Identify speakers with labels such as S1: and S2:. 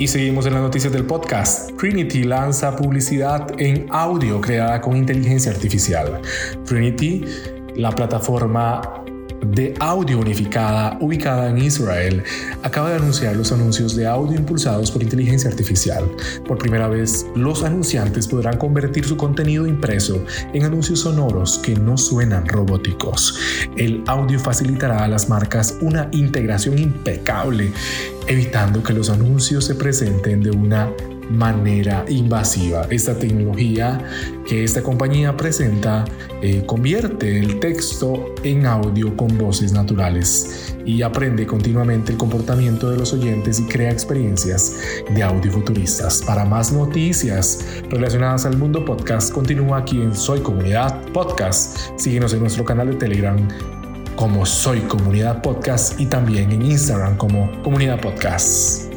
S1: Y seguimos en las noticias del podcast. Trinity lanza publicidad en audio creada con inteligencia artificial. Trinity, la plataforma de audio unificada ubicada en Israel acaba de anunciar los anuncios de audio impulsados por inteligencia artificial. Por primera vez, los anunciantes podrán convertir su contenido impreso en anuncios sonoros que no suenan robóticos. El audio facilitará a las marcas una integración impecable, evitando que los anuncios se presenten de una manera invasiva. Esta tecnología que esta compañía presenta eh, convierte el texto en audio con voces naturales y aprende continuamente el comportamiento de los oyentes y crea experiencias de audio futuristas. Para más noticias relacionadas al mundo podcast, continúa aquí en Soy Comunidad Podcast. Síguenos en nuestro canal de Telegram como Soy Comunidad Podcast y también en Instagram como Comunidad Podcast.